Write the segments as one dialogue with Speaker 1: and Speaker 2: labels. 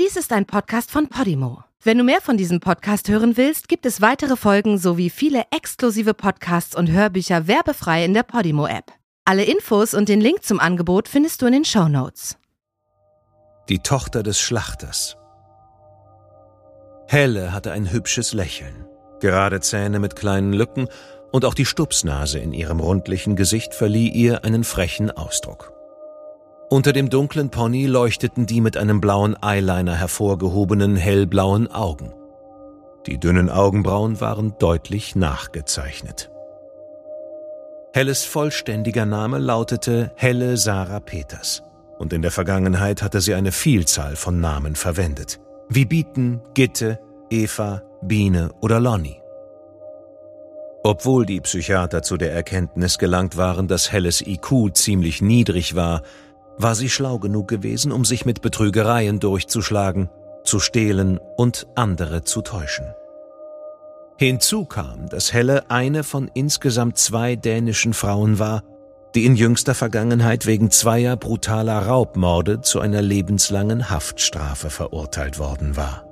Speaker 1: Dies ist ein Podcast von Podimo. Wenn du mehr von diesem Podcast hören willst, gibt es weitere Folgen sowie viele exklusive Podcasts und Hörbücher werbefrei in der Podimo-App. Alle Infos und den Link zum Angebot findest du in den Show Notes.
Speaker 2: Die Tochter des Schlachters. Helle hatte ein hübsches Lächeln, gerade Zähne mit kleinen Lücken und auch die Stupsnase in ihrem rundlichen Gesicht verlieh ihr einen frechen Ausdruck. Unter dem dunklen Pony leuchteten die mit einem blauen Eyeliner hervorgehobenen hellblauen Augen. Die dünnen Augenbrauen waren deutlich nachgezeichnet. Helles vollständiger Name lautete Helle Sarah Peters, und in der Vergangenheit hatte sie eine Vielzahl von Namen verwendet, wie Bieten, Gitte, Eva, Biene oder Lonnie. Obwohl die Psychiater zu der Erkenntnis gelangt waren, dass Helles IQ ziemlich niedrig war, war sie schlau genug gewesen, um sich mit Betrügereien durchzuschlagen, zu stehlen und andere zu täuschen. Hinzu kam, dass Helle eine von insgesamt zwei dänischen Frauen war, die in jüngster Vergangenheit wegen zweier brutaler Raubmorde zu einer lebenslangen Haftstrafe verurteilt worden war.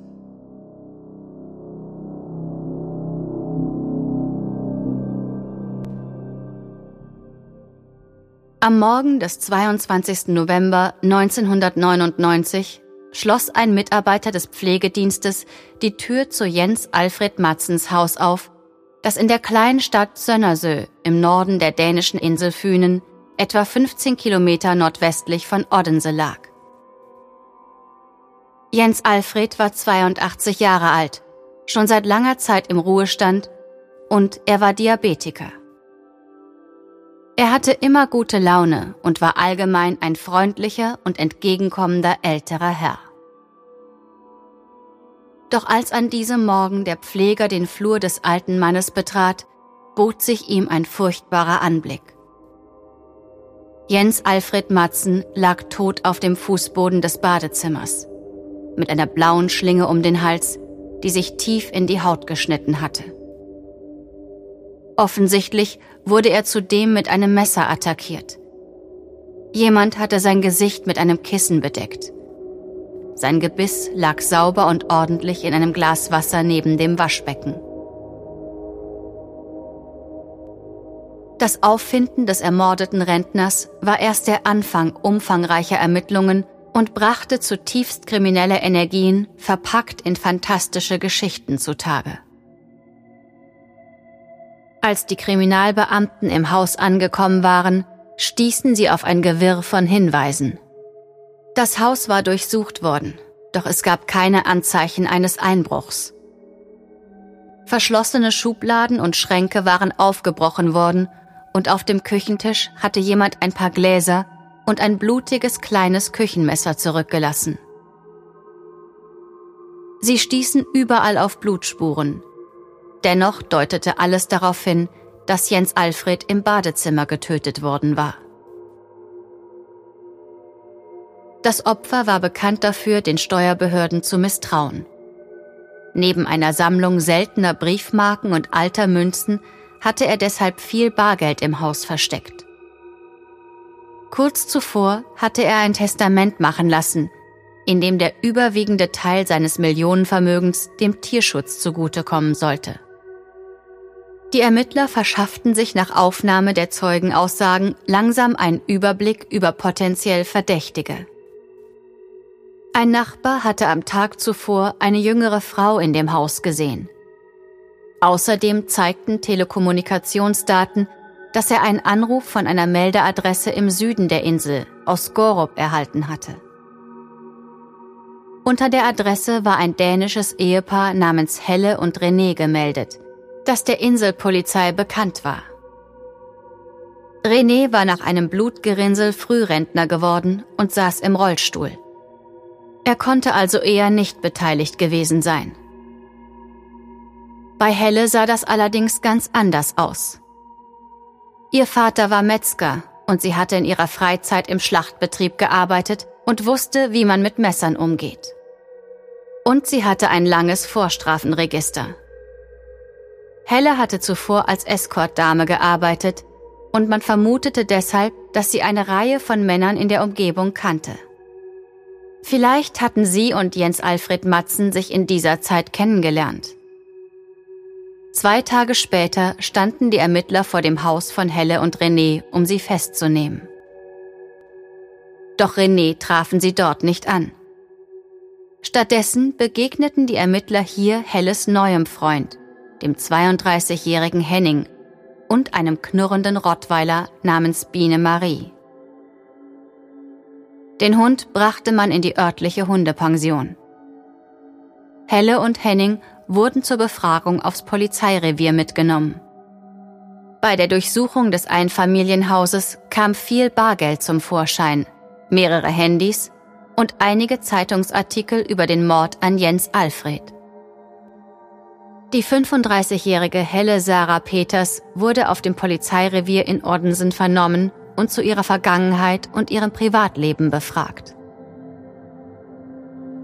Speaker 3: Am Morgen des 22. November 1999 schloss ein Mitarbeiter des Pflegedienstes die Tür zu Jens Alfred Matzens Haus auf, das in der kleinen Stadt Sönnersö im Norden der dänischen Insel Fünen, etwa 15 Kilometer nordwestlich von Odense lag. Jens Alfred war 82 Jahre alt, schon seit langer Zeit im Ruhestand und er war Diabetiker. Er hatte immer gute Laune und war allgemein ein freundlicher und entgegenkommender älterer Herr. Doch als an diesem Morgen der Pfleger den Flur des alten Mannes betrat, bot sich ihm ein furchtbarer Anblick. Jens Alfred Matzen lag tot auf dem Fußboden des Badezimmers, mit einer blauen Schlinge um den Hals, die sich tief in die Haut geschnitten hatte. Offensichtlich wurde er zudem mit einem Messer attackiert. Jemand hatte sein Gesicht mit einem Kissen bedeckt. Sein Gebiss lag sauber und ordentlich in einem Glas Wasser neben dem Waschbecken. Das Auffinden des ermordeten Rentners war erst der Anfang umfangreicher Ermittlungen und brachte zutiefst kriminelle Energien verpackt in fantastische Geschichten zutage. Als die Kriminalbeamten im Haus angekommen waren, stießen sie auf ein Gewirr von Hinweisen. Das Haus war durchsucht worden, doch es gab keine Anzeichen eines Einbruchs. Verschlossene Schubladen und Schränke waren aufgebrochen worden und auf dem Küchentisch hatte jemand ein paar Gläser und ein blutiges kleines Küchenmesser zurückgelassen. Sie stießen überall auf Blutspuren, Dennoch deutete alles darauf hin, dass Jens Alfred im Badezimmer getötet worden war. Das Opfer war bekannt dafür, den Steuerbehörden zu misstrauen. Neben einer Sammlung seltener Briefmarken und alter Münzen hatte er deshalb viel Bargeld im Haus versteckt. Kurz zuvor hatte er ein Testament machen lassen, in dem der überwiegende Teil seines Millionenvermögens dem Tierschutz zugutekommen sollte. Die Ermittler verschafften sich nach Aufnahme der Zeugenaussagen langsam einen Überblick über potenziell Verdächtige. Ein Nachbar hatte am Tag zuvor eine jüngere Frau in dem Haus gesehen. Außerdem zeigten Telekommunikationsdaten, dass er einen Anruf von einer Meldeadresse im Süden der Insel aus Gorup erhalten hatte. Unter der Adresse war ein dänisches Ehepaar namens Helle und René gemeldet, das der Inselpolizei bekannt war. René war nach einem Blutgerinnsel Frührentner geworden und saß im Rollstuhl. Er konnte also eher nicht beteiligt gewesen sein. Bei Helle sah das allerdings ganz anders aus. Ihr Vater war Metzger und sie hatte in ihrer Freizeit im Schlachtbetrieb gearbeitet und wusste, wie man mit Messern umgeht. Und sie hatte ein langes Vorstrafenregister. Helle hatte zuvor als Escortdame gearbeitet und man vermutete deshalb, dass sie eine Reihe von Männern in der Umgebung kannte. Vielleicht hatten sie und Jens Alfred Matzen sich in dieser Zeit kennengelernt. Zwei Tage später standen die Ermittler vor dem Haus von Helle und René, um sie festzunehmen. Doch René trafen sie dort nicht an. Stattdessen begegneten die Ermittler hier Helles neuem Freund, dem 32-jährigen Henning und einem knurrenden Rottweiler namens Biene Marie. Den Hund brachte man in die örtliche Hundepension. Helle und Henning wurden zur Befragung aufs Polizeirevier mitgenommen. Bei der Durchsuchung des Einfamilienhauses kam viel Bargeld zum Vorschein, mehrere Handys und einige Zeitungsartikel über den Mord an Jens Alfred. Die 35-jährige Helle Sarah Peters wurde auf dem Polizeirevier in Ordensen vernommen und zu ihrer Vergangenheit und ihrem Privatleben befragt.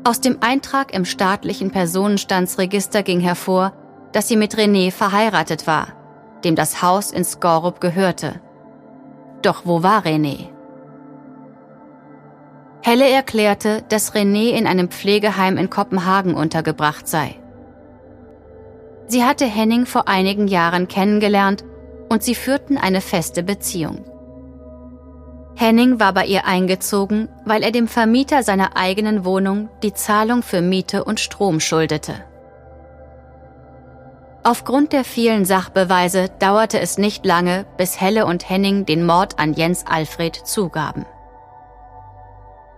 Speaker 3: Aus dem Eintrag im staatlichen Personenstandsregister ging hervor, dass sie mit René verheiratet war, dem das Haus in Skorup gehörte. Doch wo war René? Helle erklärte, dass René in einem Pflegeheim in Kopenhagen untergebracht sei. Sie hatte Henning vor einigen Jahren kennengelernt und sie führten eine feste Beziehung. Henning war bei ihr eingezogen, weil er dem Vermieter seiner eigenen Wohnung die Zahlung für Miete und Strom schuldete. Aufgrund der vielen Sachbeweise dauerte es nicht lange, bis Helle und Henning den Mord an Jens Alfred zugaben.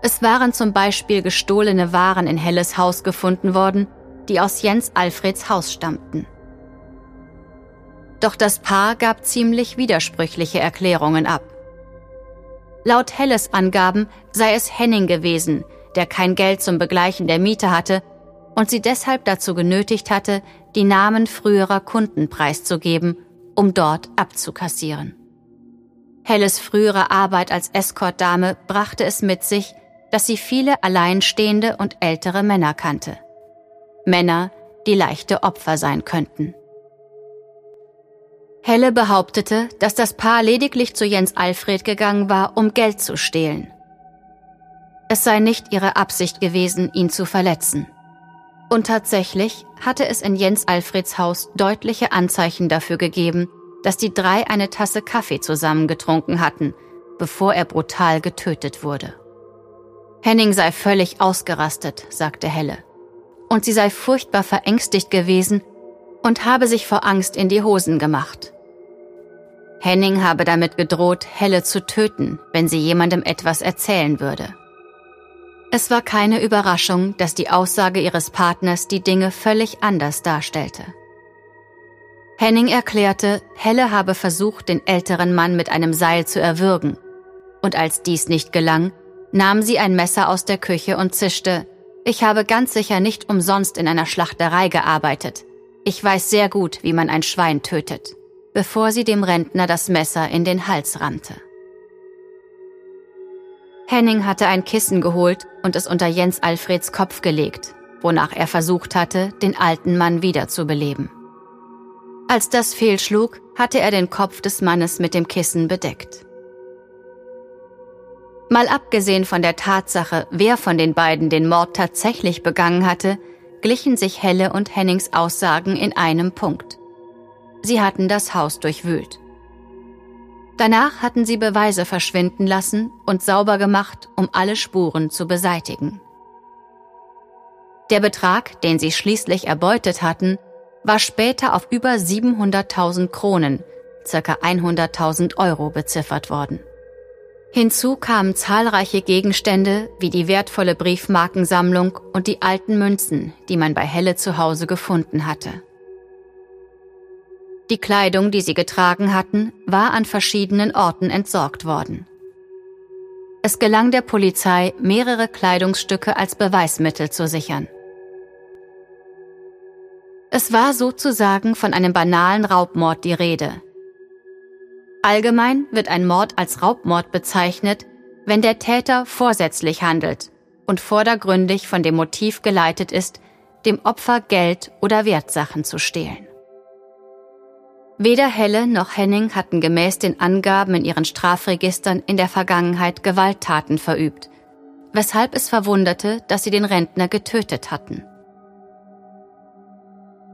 Speaker 3: Es waren zum Beispiel gestohlene Waren in Helles Haus gefunden worden, die aus Jens Alfreds Haus stammten. Doch das Paar gab ziemlich widersprüchliche Erklärungen ab. Laut Helles Angaben sei es Henning gewesen, der kein Geld zum Begleichen der Miete hatte und sie deshalb dazu genötigt hatte, die Namen früherer Kunden preiszugeben, um dort abzukassieren. Helles frühere Arbeit als Escortdame brachte es mit sich, dass sie viele alleinstehende und ältere Männer kannte. Männer, die leichte Opfer sein könnten. Helle behauptete, dass das Paar lediglich zu Jens Alfred gegangen war, um Geld zu stehlen. Es sei nicht ihre Absicht gewesen, ihn zu verletzen. Und tatsächlich hatte es in Jens Alfreds Haus deutliche Anzeichen dafür gegeben, dass die drei eine Tasse Kaffee zusammen getrunken hatten, bevor er brutal getötet wurde. Henning sei völlig ausgerastet, sagte Helle. Und sie sei furchtbar verängstigt gewesen, und habe sich vor Angst in die Hosen gemacht. Henning habe damit gedroht, Helle zu töten, wenn sie jemandem etwas erzählen würde. Es war keine Überraschung, dass die Aussage ihres Partners die Dinge völlig anders darstellte. Henning erklärte, Helle habe versucht, den älteren Mann mit einem Seil zu erwürgen, und als dies nicht gelang, nahm sie ein Messer aus der Küche und zischte, ich habe ganz sicher nicht umsonst in einer Schlachterei gearbeitet. Ich weiß sehr gut, wie man ein Schwein tötet, bevor sie dem Rentner das Messer in den Hals rammte. Henning hatte ein Kissen geholt und es unter Jens Alfreds Kopf gelegt, wonach er versucht hatte, den alten Mann wiederzubeleben. Als das fehlschlug, hatte er den Kopf des Mannes mit dem Kissen bedeckt. Mal abgesehen von der Tatsache, wer von den beiden den Mord tatsächlich begangen hatte, glichen sich Helle und Hennings Aussagen in einem Punkt. Sie hatten das Haus durchwühlt. Danach hatten sie Beweise verschwinden lassen und sauber gemacht, um alle Spuren zu beseitigen. Der Betrag, den sie schließlich erbeutet hatten, war später auf über 700.000 Kronen, ca. 100.000 Euro beziffert worden. Hinzu kamen zahlreiche Gegenstände wie die wertvolle Briefmarkensammlung und die alten Münzen, die man bei Helle zu Hause gefunden hatte. Die Kleidung, die sie getragen hatten, war an verschiedenen Orten entsorgt worden. Es gelang der Polizei, mehrere Kleidungsstücke als Beweismittel zu sichern. Es war sozusagen von einem banalen Raubmord die Rede, Allgemein wird ein Mord als Raubmord bezeichnet, wenn der Täter vorsätzlich handelt und vordergründig von dem Motiv geleitet ist, dem Opfer Geld oder Wertsachen zu stehlen. Weder Helle noch Henning hatten gemäß den Angaben in ihren Strafregistern in der Vergangenheit Gewalttaten verübt, weshalb es verwunderte, dass sie den Rentner getötet hatten.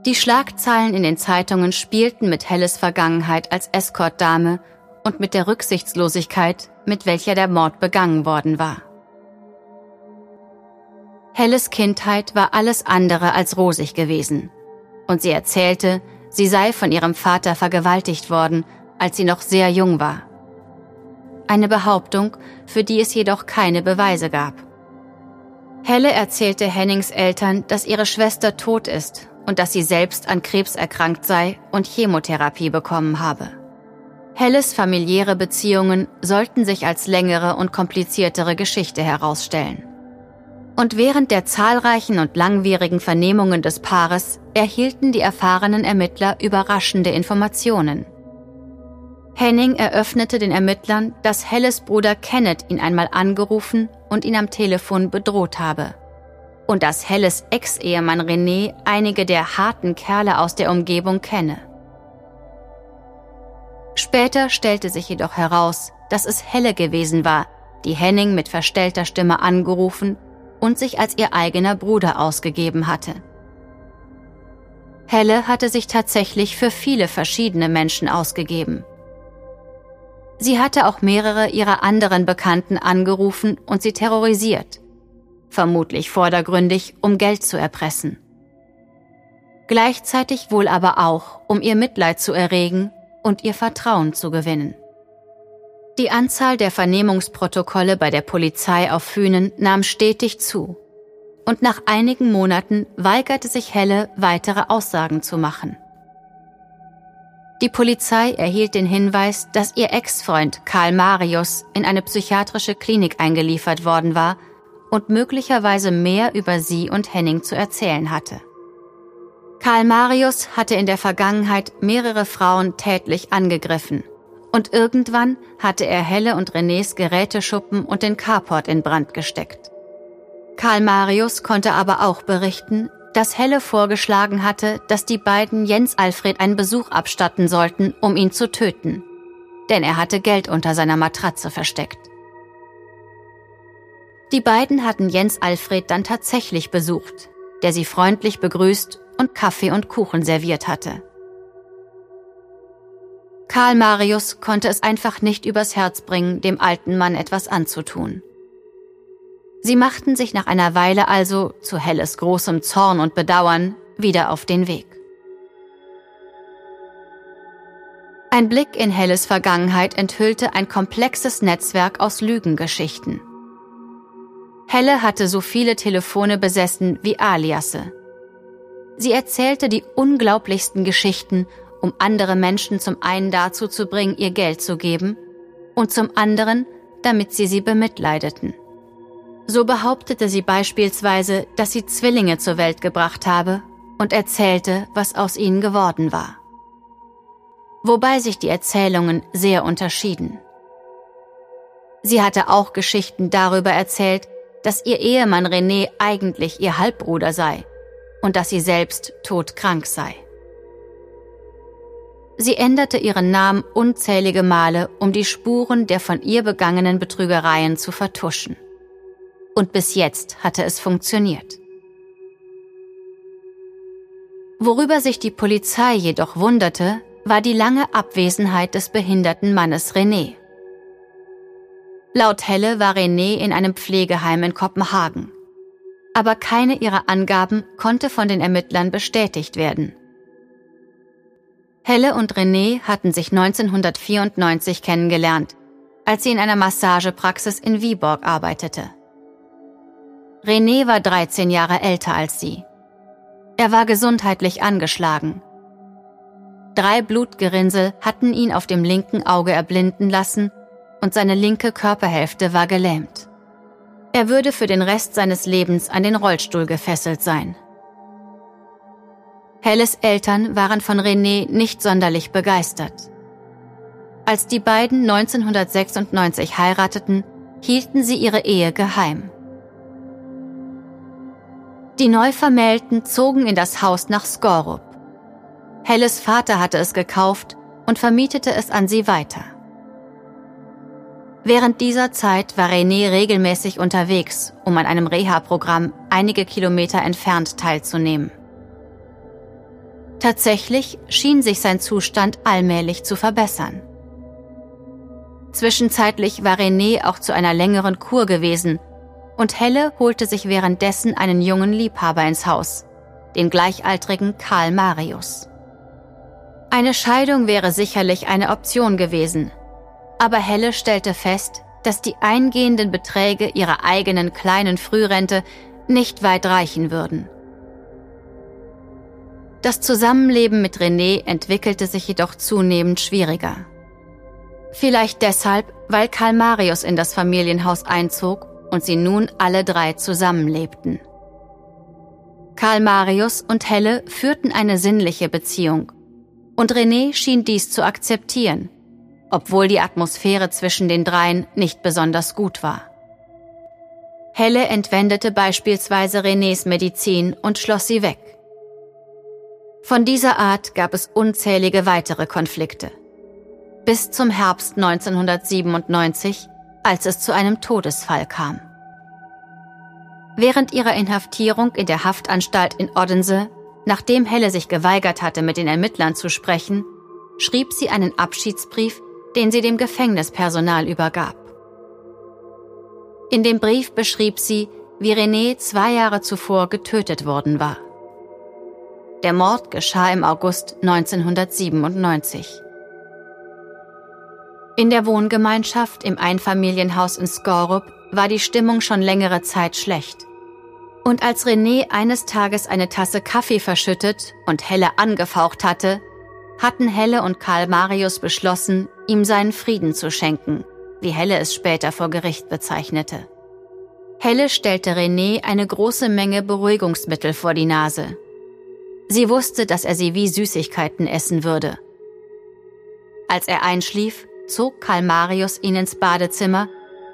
Speaker 3: Die Schlagzeilen in den Zeitungen spielten mit Helles Vergangenheit als Escortdame und mit der Rücksichtslosigkeit, mit welcher der Mord begangen worden war. Helles Kindheit war alles andere als rosig gewesen, und sie erzählte, sie sei von ihrem Vater vergewaltigt worden, als sie noch sehr jung war. Eine Behauptung, für die es jedoch keine Beweise gab. Helle erzählte Hennings Eltern, dass ihre Schwester tot ist und dass sie selbst an Krebs erkrankt sei und Chemotherapie bekommen habe. Helles familiäre Beziehungen sollten sich als längere und kompliziertere Geschichte herausstellen. Und während der zahlreichen und langwierigen Vernehmungen des Paares erhielten die erfahrenen Ermittler überraschende Informationen. Henning eröffnete den Ermittlern, dass Helles Bruder Kenneth ihn einmal angerufen und ihn am Telefon bedroht habe und dass Helles Ex-Ehemann René einige der harten Kerle aus der Umgebung kenne. Später stellte sich jedoch heraus, dass es Helle gewesen war, die Henning mit verstellter Stimme angerufen und sich als ihr eigener Bruder ausgegeben hatte. Helle hatte sich tatsächlich für viele verschiedene Menschen ausgegeben. Sie hatte auch mehrere ihrer anderen Bekannten angerufen und sie terrorisiert vermutlich vordergründig, um Geld zu erpressen. Gleichzeitig wohl aber auch, um ihr Mitleid zu erregen und ihr Vertrauen zu gewinnen. Die Anzahl der Vernehmungsprotokolle bei der Polizei auf Fünen nahm stetig zu, und nach einigen Monaten weigerte sich Helle, weitere Aussagen zu machen. Die Polizei erhielt den Hinweis, dass ihr Ex-Freund Karl Marius in eine psychiatrische Klinik eingeliefert worden war und möglicherweise mehr über sie und Henning zu erzählen hatte. Karl Marius hatte in der Vergangenheit mehrere Frauen tätlich angegriffen und irgendwann hatte er Helle und Renés Geräteschuppen und den Carport in Brand gesteckt. Karl Marius konnte aber auch berichten, dass Helle vorgeschlagen hatte, dass die beiden Jens Alfred einen Besuch abstatten sollten, um ihn zu töten, denn er hatte Geld unter seiner Matratze versteckt. Die beiden hatten Jens Alfred dann tatsächlich besucht, der sie freundlich begrüßt und Kaffee und Kuchen serviert hatte. Karl Marius konnte es einfach nicht übers Herz bringen, dem alten Mann etwas anzutun. Sie machten sich nach einer Weile also, zu Helles großem Zorn und Bedauern, wieder auf den Weg. Ein Blick in Helles Vergangenheit enthüllte ein komplexes Netzwerk aus Lügengeschichten. Helle hatte so viele Telefone besessen wie Aliasse. Sie erzählte die unglaublichsten Geschichten, um andere Menschen zum einen dazu zu bringen, ihr Geld zu geben und zum anderen, damit sie sie bemitleideten. So behauptete sie beispielsweise, dass sie Zwillinge zur Welt gebracht habe und erzählte, was aus ihnen geworden war. Wobei sich die Erzählungen sehr unterschieden. Sie hatte auch Geschichten darüber erzählt, dass ihr Ehemann René eigentlich ihr Halbbruder sei und dass sie selbst todkrank sei. Sie änderte ihren Namen unzählige Male, um die Spuren der von ihr begangenen Betrügereien zu vertuschen. Und bis jetzt hatte es funktioniert. Worüber sich die Polizei jedoch wunderte, war die lange Abwesenheit des behinderten Mannes René. Laut Helle war René in einem Pflegeheim in Kopenhagen. aber keine ihrer Angaben konnte von den Ermittlern bestätigt werden. Helle und René hatten sich 1994 kennengelernt, als sie in einer Massagepraxis in Viborg arbeitete. René war 13 Jahre älter als sie. Er war gesundheitlich angeschlagen. Drei Blutgerinnsel hatten ihn auf dem linken Auge erblinden lassen und seine linke Körperhälfte war gelähmt. Er würde für den Rest seines Lebens an den Rollstuhl gefesselt sein. Helles Eltern waren von René nicht sonderlich begeistert. Als die beiden 1996 heirateten, hielten sie ihre Ehe geheim. Die Neuvermählten zogen in das Haus nach Skorup. Helles Vater hatte es gekauft und vermietete es an sie weiter. Während dieser Zeit war René regelmäßig unterwegs, um an einem Reha-Programm einige Kilometer entfernt teilzunehmen. Tatsächlich schien sich sein Zustand allmählich zu verbessern. Zwischenzeitlich war René auch zu einer längeren Kur gewesen und Helle holte sich währenddessen einen jungen Liebhaber ins Haus, den gleichaltrigen Karl Marius. Eine Scheidung wäre sicherlich eine Option gewesen, aber Helle stellte fest, dass die eingehenden Beträge ihrer eigenen kleinen Frührente nicht weit reichen würden. Das Zusammenleben mit René entwickelte sich jedoch zunehmend schwieriger. Vielleicht deshalb, weil Karl Marius in das Familienhaus einzog und sie nun alle drei zusammenlebten. Karl Marius und Helle führten eine sinnliche Beziehung und René schien dies zu akzeptieren obwohl die Atmosphäre zwischen den dreien nicht besonders gut war. Helle entwendete beispielsweise Renés Medizin und schloss sie weg. Von dieser Art gab es unzählige weitere Konflikte. Bis zum Herbst 1997, als es zu einem Todesfall kam. Während ihrer Inhaftierung in der Haftanstalt in Odense, nachdem Helle sich geweigert hatte, mit den Ermittlern zu sprechen, schrieb sie einen Abschiedsbrief den sie dem Gefängnispersonal übergab. In dem Brief beschrieb sie, wie René zwei Jahre zuvor getötet worden war. Der Mord geschah im August 1997. In der Wohngemeinschaft im Einfamilienhaus in Skorup war die Stimmung schon längere Zeit schlecht. Und als René eines Tages eine Tasse Kaffee verschüttet und Helle angefaucht hatte, hatten Helle und Karl Marius beschlossen, ihm seinen Frieden zu schenken, wie Helle es später vor Gericht bezeichnete. Helle stellte René eine große Menge Beruhigungsmittel vor die Nase. Sie wusste, dass er sie wie Süßigkeiten essen würde. Als er einschlief, zog Karl Marius ihn ins Badezimmer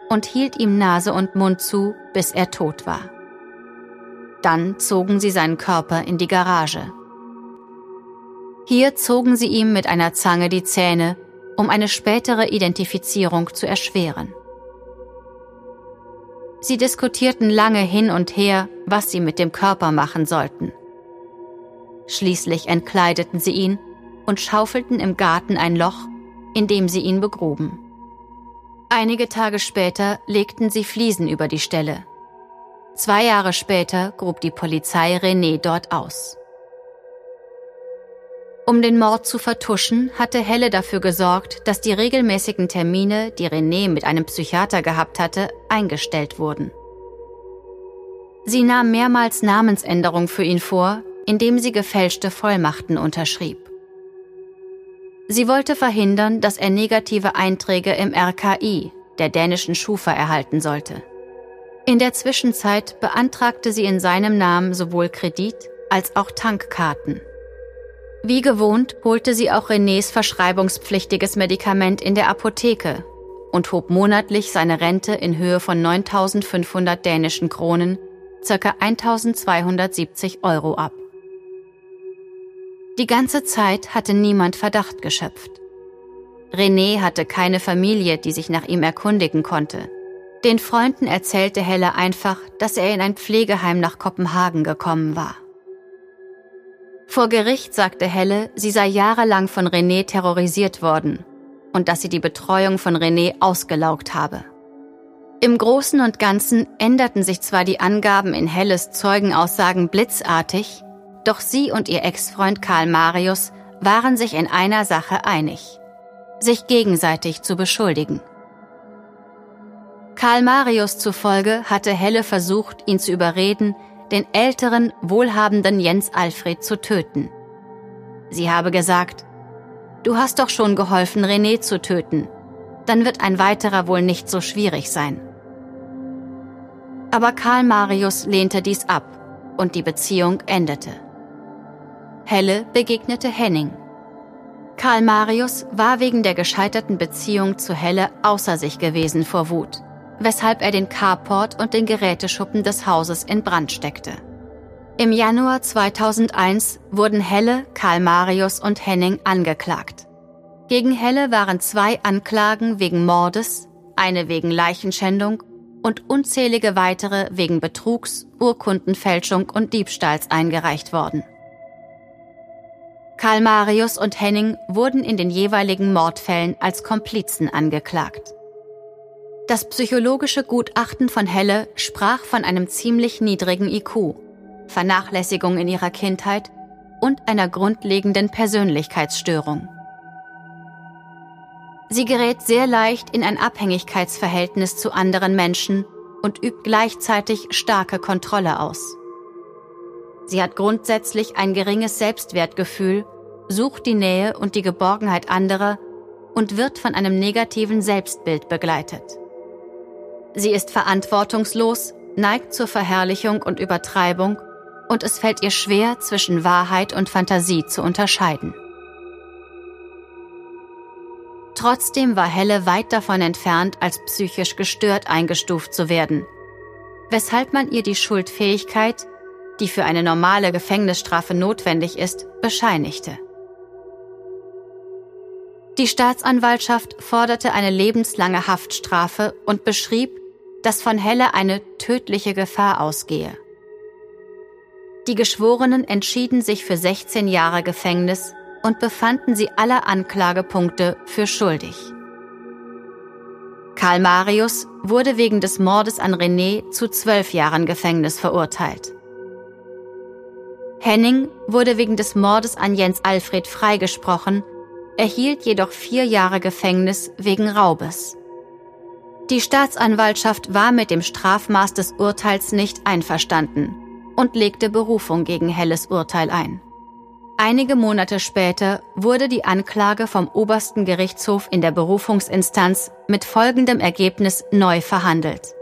Speaker 3: und hielt ihm Nase und Mund zu, bis er tot war. Dann zogen sie seinen Körper in die Garage. Hier zogen sie ihm mit einer Zange die Zähne, um eine spätere Identifizierung zu erschweren. Sie diskutierten lange hin und her, was sie mit dem Körper machen sollten. Schließlich entkleideten sie ihn und schaufelten im Garten ein Loch, in dem sie ihn begruben. Einige Tage später legten sie Fliesen über die Stelle. Zwei Jahre später grub die Polizei René dort aus. Um den Mord zu vertuschen, hatte Helle dafür gesorgt, dass die regelmäßigen Termine, die René mit einem Psychiater gehabt hatte, eingestellt wurden. Sie nahm mehrmals Namensänderung für ihn vor, indem sie gefälschte Vollmachten unterschrieb. Sie wollte verhindern, dass er negative Einträge im RKI, der dänischen Schufa, erhalten sollte. In der Zwischenzeit beantragte sie in seinem Namen sowohl Kredit als auch Tankkarten. Wie gewohnt holte sie auch Renés verschreibungspflichtiges Medikament in der Apotheke und hob monatlich seine Rente in Höhe von 9500 dänischen Kronen, ca. 1270 Euro ab. Die ganze Zeit hatte niemand Verdacht geschöpft. René hatte keine Familie, die sich nach ihm erkundigen konnte. Den Freunden erzählte Helle einfach, dass er in ein Pflegeheim nach Kopenhagen gekommen war. Vor Gericht sagte Helle, sie sei jahrelang von René terrorisiert worden und dass sie die Betreuung von René ausgelaugt habe. Im Großen und Ganzen änderten sich zwar die Angaben in Helles Zeugenaussagen blitzartig, doch sie und ihr Ex-Freund Karl Marius waren sich in einer Sache einig, sich gegenseitig zu beschuldigen. Karl Marius zufolge hatte Helle versucht, ihn zu überreden, den älteren, wohlhabenden Jens Alfred zu töten. Sie habe gesagt, Du hast doch schon geholfen, René zu töten. Dann wird ein weiterer wohl nicht so schwierig sein. Aber Karl Marius lehnte dies ab und die Beziehung endete. Helle begegnete Henning. Karl Marius war wegen der gescheiterten Beziehung zu Helle außer sich gewesen vor Wut, weshalb er den Carport und den Geräteschuppen des Hauses in Brand steckte. Im Januar 2001 wurden Helle, Karl Marius und Henning angeklagt. Gegen Helle waren zwei Anklagen wegen Mordes, eine wegen Leichenschändung und unzählige weitere wegen Betrugs, Urkundenfälschung und Diebstahls eingereicht worden. Karl Marius und Henning wurden in den jeweiligen Mordfällen als Komplizen angeklagt. Das psychologische Gutachten von Helle sprach von einem ziemlich niedrigen IQ, Vernachlässigung in ihrer Kindheit und einer grundlegenden Persönlichkeitsstörung. Sie gerät sehr leicht in ein Abhängigkeitsverhältnis zu anderen Menschen und übt gleichzeitig starke Kontrolle aus. Sie hat grundsätzlich ein geringes Selbstwertgefühl, sucht die Nähe und die Geborgenheit anderer und wird von einem negativen Selbstbild begleitet. Sie ist verantwortungslos, neigt zur Verherrlichung und Übertreibung und es fällt ihr schwer, zwischen Wahrheit und Fantasie zu unterscheiden. Trotzdem war Helle weit davon entfernt, als psychisch gestört eingestuft zu werden, weshalb man ihr die Schuldfähigkeit, die für eine normale Gefängnisstrafe notwendig ist, bescheinigte. Die Staatsanwaltschaft forderte eine lebenslange Haftstrafe und beschrieb, dass von Helle eine tödliche Gefahr ausgehe. Die Geschworenen entschieden sich für 16 Jahre Gefängnis und befanden sie aller Anklagepunkte für schuldig. Karl Marius wurde wegen des Mordes an René zu zwölf Jahren Gefängnis verurteilt. Henning wurde wegen des Mordes an Jens Alfred freigesprochen, erhielt jedoch vier Jahre Gefängnis wegen Raubes. Die Staatsanwaltschaft war mit dem Strafmaß des Urteils nicht einverstanden und legte Berufung gegen Helles Urteil ein. Einige Monate später wurde die Anklage vom obersten Gerichtshof in der Berufungsinstanz mit folgendem Ergebnis neu verhandelt.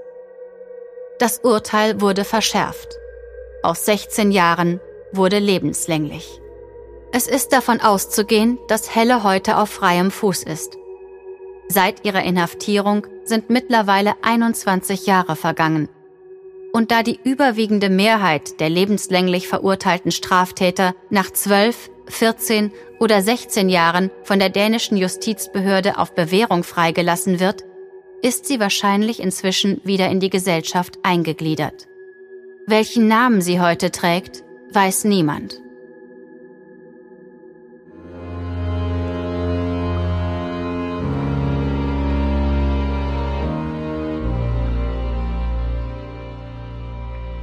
Speaker 3: Das Urteil wurde verschärft. Aus 16 Jahren wurde lebenslänglich. Es ist davon auszugehen, dass Helle heute auf freiem Fuß ist. Seit ihrer Inhaftierung sind mittlerweile 21 Jahre vergangen und da die überwiegende Mehrheit der lebenslänglich verurteilten Straftäter nach 12, 14 oder 16 Jahren von der dänischen Justizbehörde auf Bewährung freigelassen wird, ist sie wahrscheinlich inzwischen wieder in die Gesellschaft eingegliedert. Welchen Namen sie heute trägt, weiß niemand.